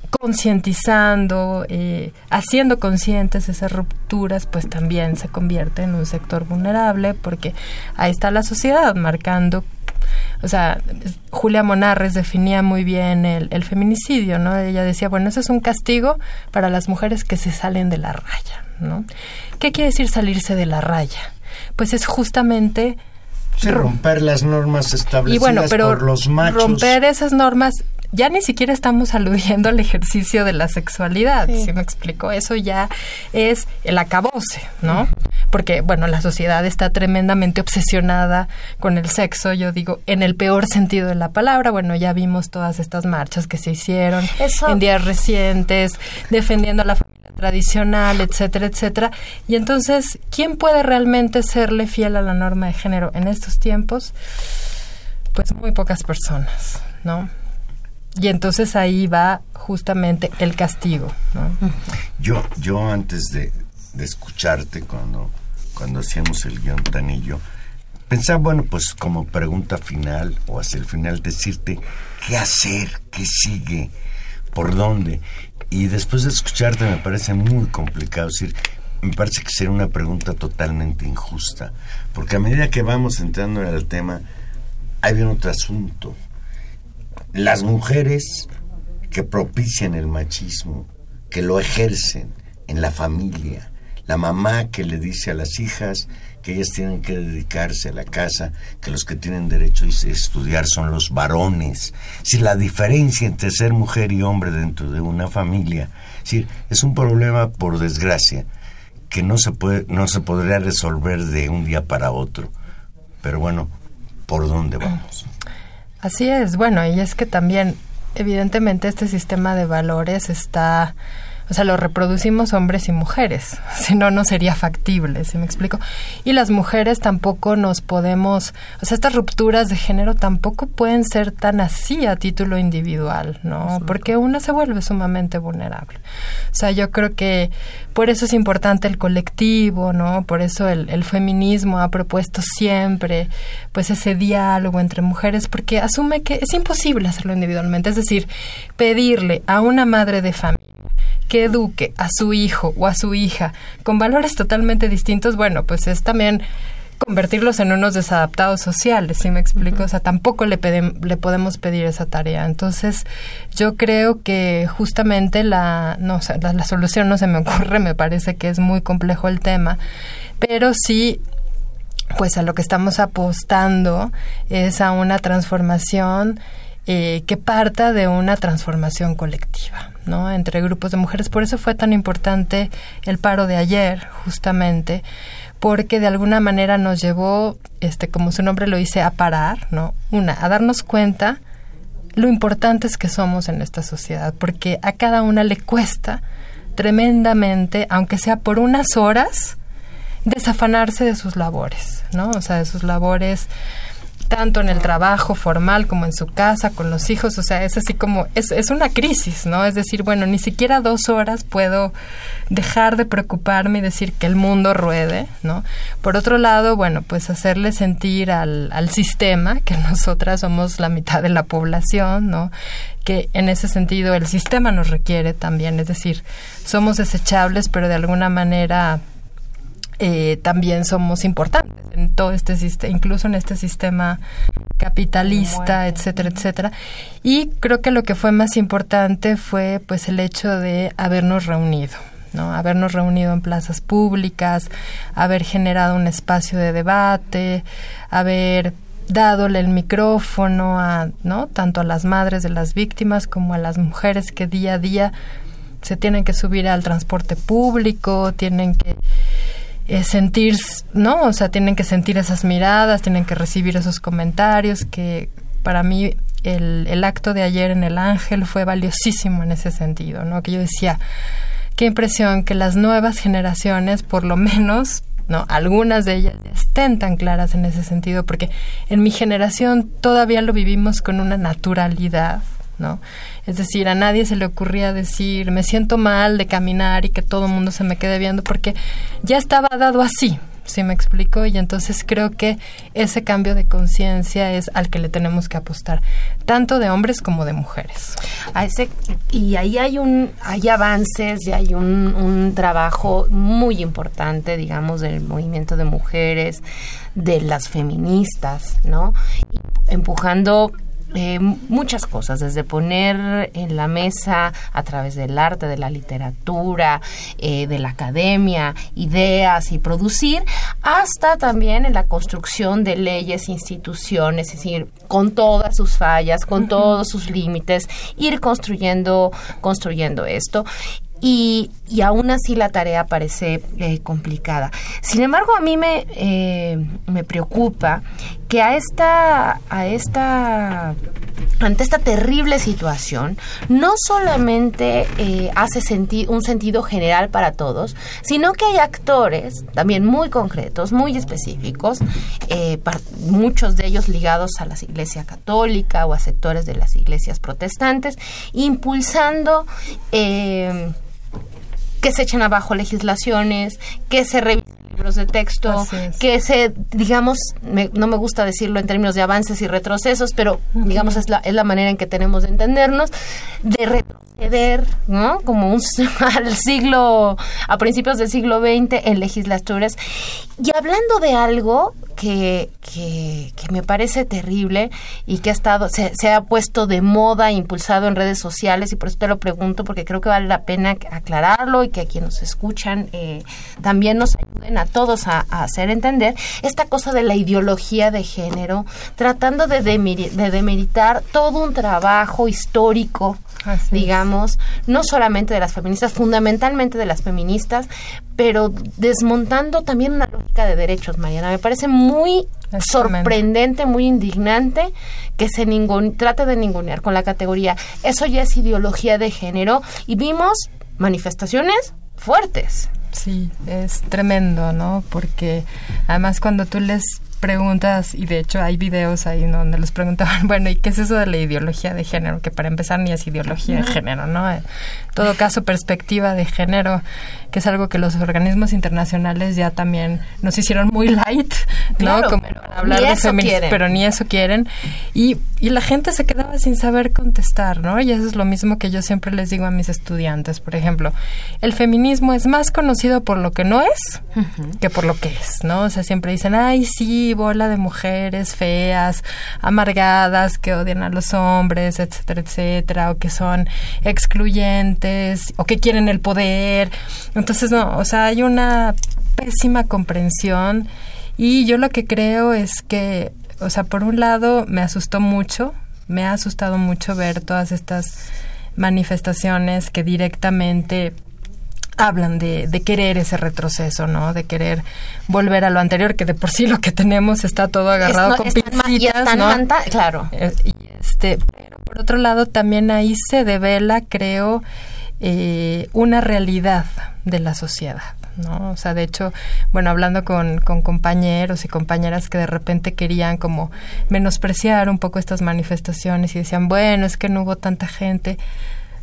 concientizando, eh, haciendo conscientes esas rupturas, pues también se convierte en un sector vulnerable porque ahí está la sociedad marcando o sea, Julia Monarres definía muy bien el, el, feminicidio, ¿no? Ella decía, bueno, eso es un castigo para las mujeres que se salen de la raya, ¿no? ¿Qué quiere decir salirse de la raya? Pues es justamente... Sí, romper las normas establecidas y bueno, pero por los machos. Romper esas normas ya ni siquiera estamos aludiendo al ejercicio de la sexualidad, Sí. ¿sí me explico? Eso ya es el acabose, ¿no? Porque, bueno, la sociedad está tremendamente obsesionada con el sexo, yo digo, en el peor sentido de la palabra. Bueno, ya vimos todas estas marchas que se hicieron Eso- en días recientes, defendiendo a la familia tradicional, etcétera, etcétera. Y entonces, ¿quién puede realmente serle fiel a la norma de género en estos tiempos? Pues muy pocas personas, ¿no? Y entonces ahí va justamente el castigo, ¿no? Yo, yo antes de, escucharte cuando, cuando hacíamos el guion Tanillo, pensaba, bueno, pues como pregunta final o hacia el final decirte qué hacer, qué sigue, por dónde. Y después de escucharte me parece muy complicado, decir, me parece que sería una pregunta totalmente injusta, porque a medida que vamos entrando en el tema, hay bien otro asunto. Las mujeres que propician el machismo, que lo ejercen en la familia, la mamá que le dice a las hijas que ellas tienen que dedicarse a la casa, que los que tienen derecho a estudiar son los varones. Si la diferencia entre ser mujer y hombre dentro de una familia, es, es un problema por desgracia que no se puede no se podría resolver de un día para otro. Pero bueno, ¿por dónde vamos? Así es, bueno, y es que también, evidentemente, este sistema de valores está, o sea, lo reproducimos hombres y mujeres, si no, no sería factible, ¿se me explico? Y las mujeres tampoco nos podemos, o sea, estas rupturas de género tampoco pueden ser tan así a título individual, ¿no? Porque una se vuelve sumamente vulnerable. O sea, yo creo que por eso es importante el colectivo, ¿no? Por eso el, el feminismo ha propuesto siempre, pues, ese diálogo entre mujeres, porque asume que es imposible hacerlo individualmente. Es decir, pedirle a una madre de familia que eduque a su hijo o a su hija con valores totalmente distintos, bueno, pues es también convertirlos en unos desadaptados sociales, ¿sí me explico? O sea, tampoco le, le podemos pedir esa tarea. Entonces, yo creo que justamente la, no, sé, la, la solución no se me ocurre, me parece que es muy complejo el tema, pero sí pues a lo que estamos apostando es a una transformación eh, que parta de una transformación colectiva, ¿no? Entre grupos de mujeres. Por eso fue tan importante el paro de ayer, justamente, porque de alguna manera nos llevó, este, como su nombre lo dice, a parar, ¿no? Una, a darnos cuenta lo importantes que somos en esta sociedad, porque a cada una le cuesta tremendamente, aunque sea por unas horas, desafanarse de sus labores, ¿no? O sea, de sus labores tanto en el trabajo formal como en su casa, con los hijos, o sea, es así como, es, es una crisis, ¿no? Es decir, bueno, ni siquiera dos horas puedo dejar de preocuparme y decir que el mundo ruede, ¿no? Por otro lado, bueno, pues hacerle sentir al, al sistema que nosotras somos la mitad de la población, ¿no? Que en ese sentido el sistema nos requiere también, es decir, somos desechables, pero de alguna manera eh, también somos importantes en todo este sistema, incluso en este sistema capitalista, etcétera, etcétera. Y creo que lo que fue más importante fue pues el hecho de habernos reunido. ¿no? habernos reunido en plazas públicas, haber generado un espacio de debate, haber dadole el micrófono a, ¿no? tanto a las madres de las víctimas como a las mujeres que día a día se tienen que subir al transporte público, tienen que eh, sentir, ¿no? O sea, tienen que sentir esas miradas, tienen que recibir esos comentarios, que para mí el, el acto de ayer en el Ángel fue valiosísimo en ese sentido, ¿no? Que yo decía, qué impresión que las nuevas generaciones, por lo menos, ¿no? Algunas de ellas estén tan claras en ese sentido, porque en mi generación todavía lo vivimos con una naturalidad, ¿no? Es decir, a nadie se le ocurría decir, me siento mal de caminar y que todo el mundo se me quede viendo, porque ya estaba dado así, ¿sí me explico? Y entonces creo que ese cambio de conciencia es al que le tenemos que apostar, tanto de hombres como de mujeres. A ese, y ahí hay un hay avances y hay un, un trabajo muy importante, digamos, del movimiento de mujeres, de las feministas, ¿no? Empujando eh, muchas cosas, desde poner en la mesa a través del arte, de la literatura, eh, de la academia, ideas y producir, hasta también en la construcción de leyes, instituciones, es decir, con todas sus fallas, con todos sus límites, ir construyendo, construyendo esto. Y, y aún así la tarea parece eh, complicada. Sin embargo, a mí me, eh, me preocupa que a esta, a esta, ante esta terrible situación, no solamente eh, hace senti un sentido general para todos, sino que hay actores también muy concretos, muy específicos, muchos de ellos ligados a la Iglesia Católica o a sectores de las iglesias protestantes, impulsando que se echen abajo legislaciones, que se revisen libros de texto, que se, digamos, no me gusta decirlo en términos de avances y retrocesos, pero digamos es la, es la manera en que tenemos de entendernos, de retroceder, ¿no? Como un, al siglo, a principios del siglo XX en legislaturas. Y hablando de algo que, que, me parece terrible y que ha estado, se, se, ha puesto de moda, impulsado en redes sociales, y por eso te lo pregunto, porque creo que vale la pena aclararlo y que a quienes nos escuchan eh, también nos ayuden a todos a, hacer entender esta cosa de la ideología de género, tratando de, de demeritar todo un trabajo histórico, digamos, no solamente de las feministas, fundamentalmente de las feministas, pero desmontando también una lógica de derechos, Mariana. Me parece muy sorprendente, muy indignante que se trate de ningunear con la categoría. Eso ya es ideología de género y vimos manifestaciones fuertes. Sí, es tremendo, ¿no? Porque además cuando tú les preguntas, y de hecho hay videos ahí donde les preguntaban, bueno, ¿y qué es eso de la ideología de género? Que para empezar ni es ideología de género, ¿no? En todo caso, perspectiva de género, que es algo que los organismos internacionales ya también nos hicieron muy light, ¿no? Como hablar de feminismo, pero ni eso quieren. Y, y la gente se quedaba sin saber contestar, ¿no? Y eso es lo mismo que yo siempre les digo a mis estudiantes, por ejemplo, el feminismo es más conocido por lo que no es que por lo que es, ¿no? O sea, siempre dicen, ay, sí, bola de mujeres feas, amargadas, que odian a los hombres, etcétera, etcétera, o que son excluyentes, o que quieren el poder. Entonces, no, o sea, hay una pésima comprensión y yo lo que creo es que, o sea, por un lado me asustó mucho, me ha asustado mucho ver todas estas manifestaciones que directamente hablan de, de, querer ese retroceso, ¿no? De querer volver a lo anterior, que de por sí lo que tenemos está todo agarrado con pincitas, ¿no? claro. Eh, y este, pero por otro lado también ahí se devela, creo, eh, una realidad de la sociedad. ¿no? O sea, de hecho, bueno, hablando con, con compañeros y compañeras que de repente querían como menospreciar un poco estas manifestaciones y decían, bueno, es que no hubo tanta gente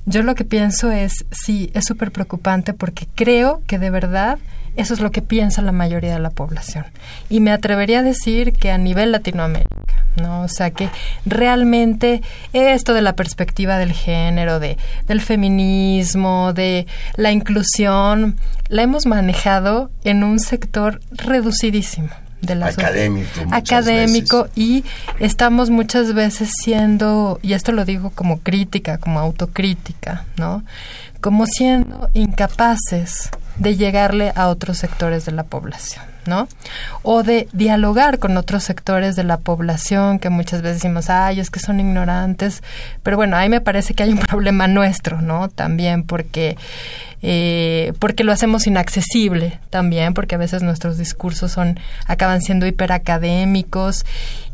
yo lo que pienso es, sí, es súper preocupante porque creo que de verdad eso es lo que piensa la mayoría de la población. Y me atrevería a decir que a nivel Latinoamérica, ¿no? O sea, que realmente esto de la perspectiva del género, de, del feminismo, de la inclusión, la hemos manejado en un sector reducidísimo de la académico, académico y estamos muchas veces siendo y esto lo digo como crítica, como autocrítica, ¿no? Como siendo incapaces de llegarle a otros sectores de la población. ¿no? O de dialogar con otros sectores de la población que muchas veces decimos, ay, es que son ignorantes, pero bueno, ahí me parece que hay un problema nuestro, ¿no? También porque eh, porque lo hacemos inaccesible también, porque a veces nuestros discursos son acaban siendo hiperacadémicos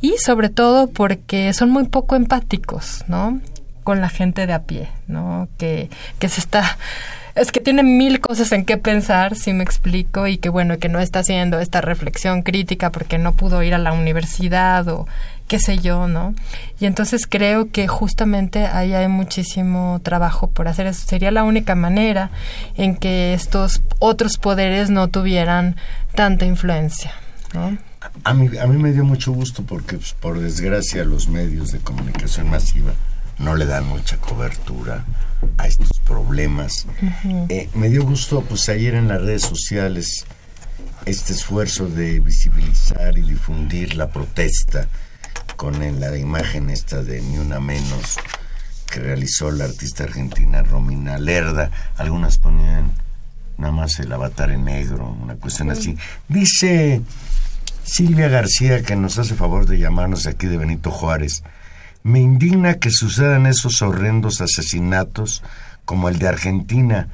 y sobre todo porque son muy poco empáticos, ¿no? Con la gente de a pie, ¿no? Que, que se está es que tiene mil cosas en qué pensar, si me explico, y que bueno, que no está haciendo esta reflexión crítica porque no pudo ir a la universidad o qué sé yo, ¿no? Y entonces creo que justamente ahí hay muchísimo trabajo por hacer. Eso sería la única manera en que estos otros poderes no tuvieran tanta influencia, ¿no? A mí, a mí me dio mucho gusto porque, pues, por desgracia, los medios de comunicación masiva no le dan mucha cobertura a estos problemas. Eh, me dio gusto, pues ayer en las redes sociales, este esfuerzo de visibilizar y difundir la protesta con la imagen esta de Ni Una Menos que realizó la artista argentina Romina Lerda. Algunas ponían nada más el avatar en negro, una cuestión así. Dice Silvia García, que nos hace favor de llamarnos aquí de Benito Juárez, me indigna que sucedan esos horrendos asesinatos como el de Argentina,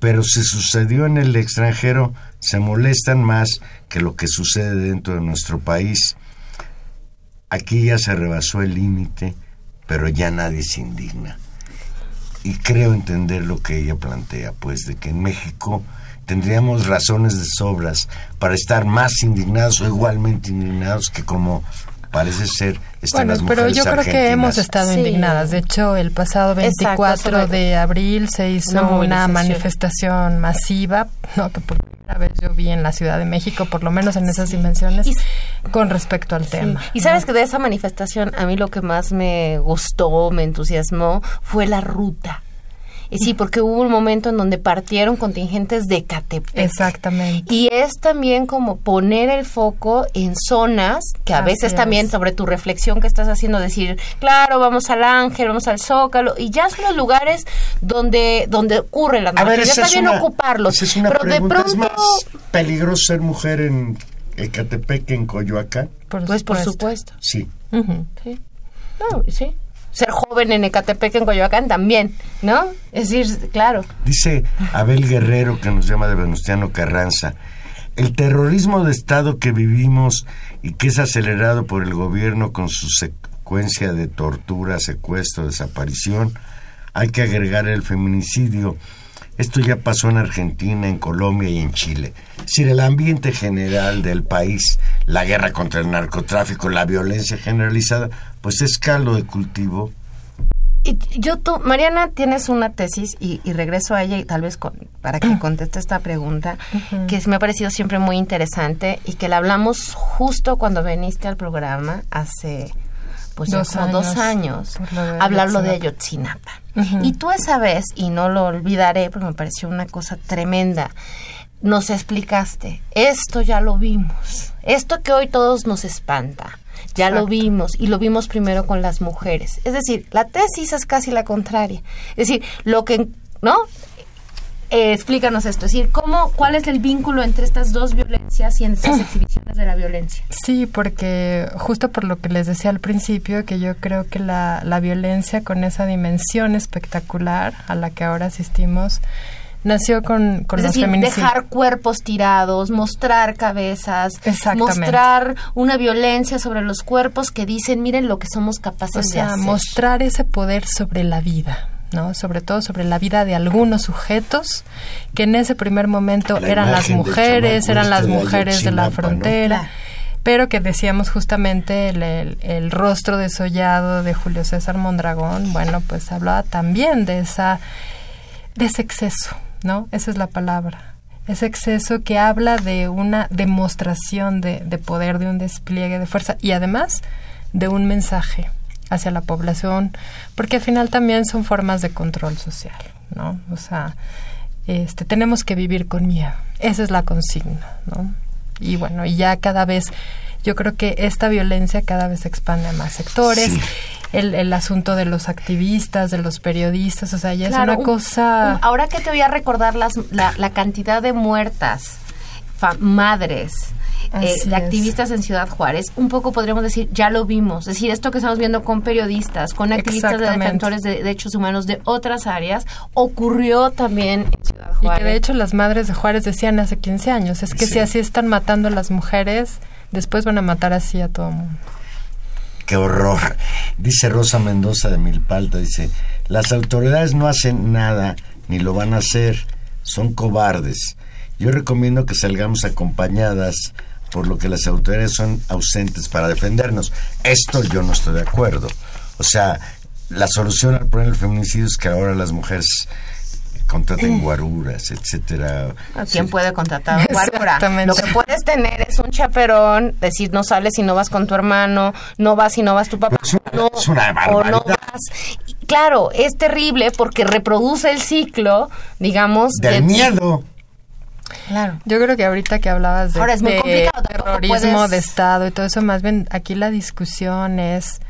pero si sucedió en el extranjero, se molestan más que lo que sucede dentro de nuestro país. Aquí ya se rebasó el límite, pero ya nadie se indigna. Y creo entender lo que ella plantea, pues de que en México tendríamos razones de sobras para estar más indignados o igualmente indignados que como parece ser están Bueno, las pero mujeres yo creo que hemos estado Sí. indignadas. De hecho, el pasado Exacto, 24 eso me- de abril se hizo Una manifestación masiva, ¿no? que por primera vez yo vi en la Ciudad de México, por lo menos en esas dimensiones, Y- con respecto al tema. Y sabes que de esa manifestación a mí lo que más me gustó, me entusiasmó, fue la ruta. Y sí, porque hubo un momento en donde partieron contingentes de Catepec. Exactamente. Y es también como poner el foco en zonas que a Así veces es. también sobre tu reflexión que estás haciendo, decir, claro, vamos al Ángel, vamos al Zócalo, y ya son los lugares donde donde ocurren las A ver, marchas. Ya está es bien una, ocuparlos. esa es una pero de pregunta. pronto, ¿Es más peligroso ser mujer en Ecatepec que en Coyoacán? Por pues por supuesto. supuesto. Sí. Sí. No, sí. Ser joven en Ecatepec, en Coyoacán también, ¿no? Es decir, claro. Dice Abel Guerrero, que nos llama de Venustiano Carranza, el terrorismo de Estado que vivimos y que es acelerado por el gobierno con su secuencia de tortura, secuestro, desaparición, hay que agregar el feminicidio. Esto ya pasó en Argentina, en Colombia y en Chile. Es decir, el ambiente general del país, la guerra contra el narcotráfico, la violencia generalizada, pues es caldo de cultivo. Y yo, tú, Mariana, tienes una tesis y, y regreso a ella y tal vez con- para que conteste esta pregunta, que me ha parecido siempre muy interesante y que la hablamos justo cuando viniste al programa hace pues ya Dos como dos años, años, lo de hablarlo de Ayotzinapa. Y tú esa vez, y no lo olvidaré porque me pareció una cosa tremenda, nos explicaste, esto ya lo vimos, esto que hoy todos nos espanta, ya lo vimos y lo vimos primero con las mujeres. Es decir, la tesis es casi la contraria. Es decir, lo que, ¿no? Eh, explícanos esto, es decir, ¿cómo, ¿cuál es el vínculo entre estas dos violencias y entre estas exhibiciones de la violencia? Sí, porque justo por lo que les decía al principio, que yo creo que la, la violencia con esa dimensión espectacular a la que ahora asistimos, nació con, con es los decir, feminicidios. dejar cuerpos tirados, mostrar cabezas, mostrar una violencia sobre los cuerpos que dicen, miren lo que somos capaces O de sea, hacer. mostrar ese poder sobre la vida, ¿no? Sobre todo sobre la vida de algunos sujetos que en ese primer momento La eran las mujeres, eran las este de mujeres de la frontera. Pero que decíamos justamente el, el- el rostro desollado de Julio César Mondragón, bueno, pues hablaba también de esa de ese exceso, ¿no? Esa es la palabra. Ese exceso que habla de una demostración de, de poder, de un despliegue de fuerza y además de un mensaje hacia la población, porque al final también son formas de control social, ¿no? O sea, este, tenemos que vivir con miedo. Esa es la consigna, ¿no? Y bueno, ya cada vez, yo creo que esta violencia cada vez se expande a más sectores. Sí. El, el asunto de los activistas, de los periodistas, o sea, ya Claro, es un- una cosa... un- ahora que te voy a recordar las, la, la cantidad de muertas, madres, eh, de activistas en Ciudad Juárez, un poco podríamos decir, ya lo vimos. Es decir, esto que estamos viendo con periodistas, con activistas de defensores de derechos humanos de otras áreas, ocurrió también en Ciudad Y Juárez. que de hecho las madres de Juárez decían hace 15 años, es que Sí. si así están matando a las mujeres, después van a matar así a todo mundo. Qué horror. Dice Rosa Mendoza de Milpalta, dice, las autoridades no hacen nada ni lo van a hacer, son cobardes. Yo recomiendo que salgamos acompañadas por lo que las autoridades son ausentes para defendernos. Esto yo no estoy de acuerdo. O sea, la solución al problema del feminicidio es que ahora las mujeres contraten guaruras, etcétera. ¿A ¿Quién Sí. puede contratar a guarura? Lo que puedes tener es un chaperón, decir no sales si no vas con tu hermano, no vas si no vas tu papá, es una- no, es una o no vas. Y claro, es terrible porque reproduce el ciclo, digamos, Del miedo. Claro. Yo creo que ahorita que hablabas de, Ahora, es muy de terrorismo puedes- de Estado y todo eso, más bien aquí la discusión es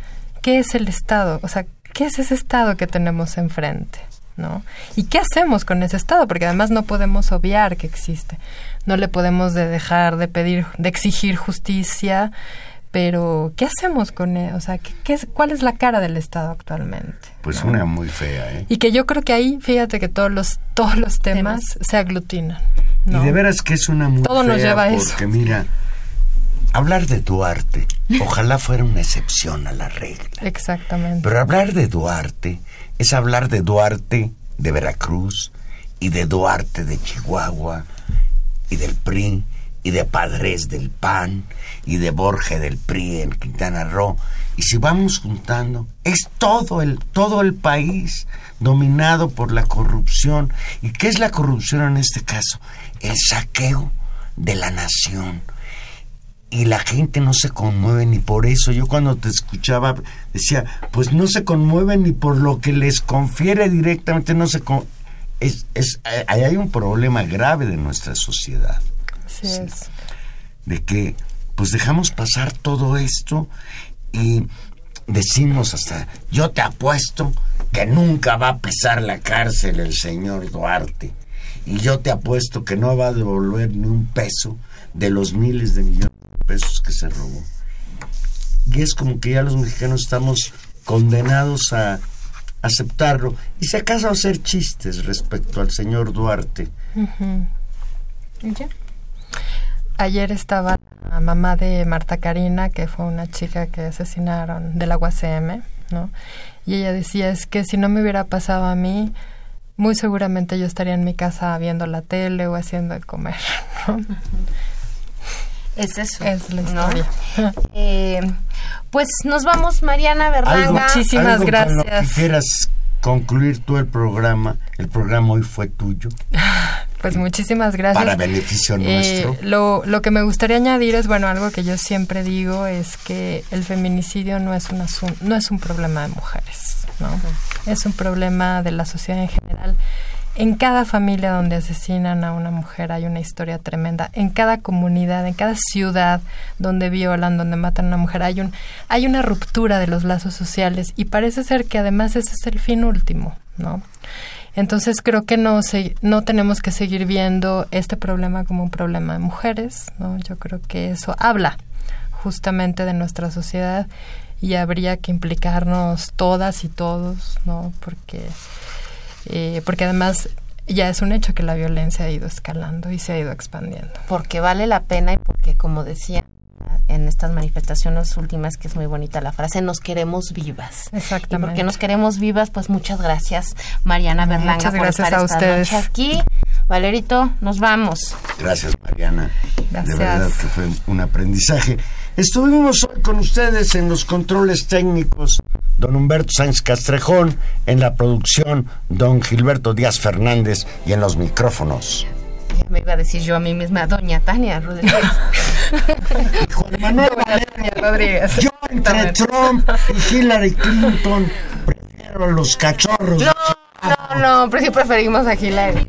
¿qué es el Estado? O sea, ¿qué es ese Estado que tenemos enfrente? ¿No? ¿Y qué hacemos con ese Estado? Porque además no podemos obviar que existe. No le podemos de dejar de pedir, de exigir justicia, pero ¿qué hacemos con él? O sea, ¿qué, qué es, ¿cuál es la cara del Estado actualmente? Pues una muy fea, ¿eh? Y que yo creo que ahí, fíjate que todos los, todos los temas, se aglutinan. ¿no? Y de veras que es una muy Todo nos fea lleva a eso. porque mira, hablar de Duarte, ojalá fuera una excepción a la regla. Exactamente. Pero hablar de Duarte es hablar de Duarte de Veracruz y de Duarte de Chihuahua y del PRI y de Padres del PAN y de Borge del PRI en Quintana Roo. Y si vamos juntando, es todo el, todo el país dominado por la corrupción. ¿Y qué es la corrupción en este caso? El saqueo de la nación y la gente no se conmueve ni por eso. Yo cuando te escuchaba decía, pues no se conmueve ni por lo que les confiere directamente, no se con- es, es ahí hay un problema grave de nuestra sociedad, Así es. de que pues dejamos pasar todo esto y decimos hasta, yo te apuesto que nunca va a pisar la cárcel el señor Duarte. Y yo te apuesto que no va a devolver ni un peso de los miles de millones pesos que se robó. Y es como que ya los mexicanos estamos condenados a aceptarlo. Y si acaso hacer chistes respecto al señor Duarte. ¿Y ya? Ayer estaba la mamá de Marta Karina, que fue una chica que asesinaron de la UACM, ¿no? Y ella decía, es que si no me hubiera pasado a mí, muy seguramente yo estaría en mi casa viendo la tele o haciendo de comer, ¿no? Es eso. Es la ¿no? historia. Eh, pues nos vamos, Mariana Algo, Berlanga. Muchísimas algo con lo que gracias. quieras concluir tú el programa. El programa hoy fue tuyo. Pues muchísimas gracias. Para beneficio Eh, nuestro. lo, lo que me gustaría añadir es, bueno, algo que yo siempre digo es que el feminicidio no es un, asun- no es un problema de mujeres, ¿no? Es un problema de la sociedad en general. En cada familia donde asesinan a una mujer hay una historia tremenda. En cada comunidad, en cada ciudad donde violan, donde matan a una mujer, hay, un, hay una ruptura de los lazos sociales y parece ser que además ese es el fin último, ¿no? Entonces creo que no, se, no tenemos que seguir viendo este problema como un problema de mujeres, ¿no? Yo creo que eso habla justamente de nuestra sociedad y habría que implicarnos todas y todos, ¿no? Porque, eh, porque además ya es un hecho que la violencia ha ido escalando y se ha ido expandiendo. Porque vale la pena y porque, como decía en estas manifestaciones últimas, que es muy bonita la frase, nos queremos vivas. Exactamente. Y porque nos queremos vivas, pues muchas gracias, Mariana Berlanga, muchas por gracias estar a esta ustedes. noche aquí. Valerito, nos vamos. Gracias, Mariana. Gracias. De verdad que fue un aprendizaje. Estuvimos hoy con ustedes en los controles técnicos, don Humberto Sáenz Castrejón, en la producción, don Gilberto Díaz Fernández y en los micrófonos. Ya me iba a decir yo a mí misma, doña Tania Rodríguez. Juan Manuel Valero, Rodríguez. yo entre Trump y Hillary Clinton prefiero los cachorros. no, no, no, pero sí preferimos a Hillary.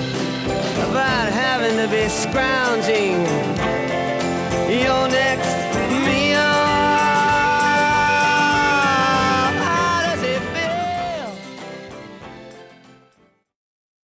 about having to be scrounging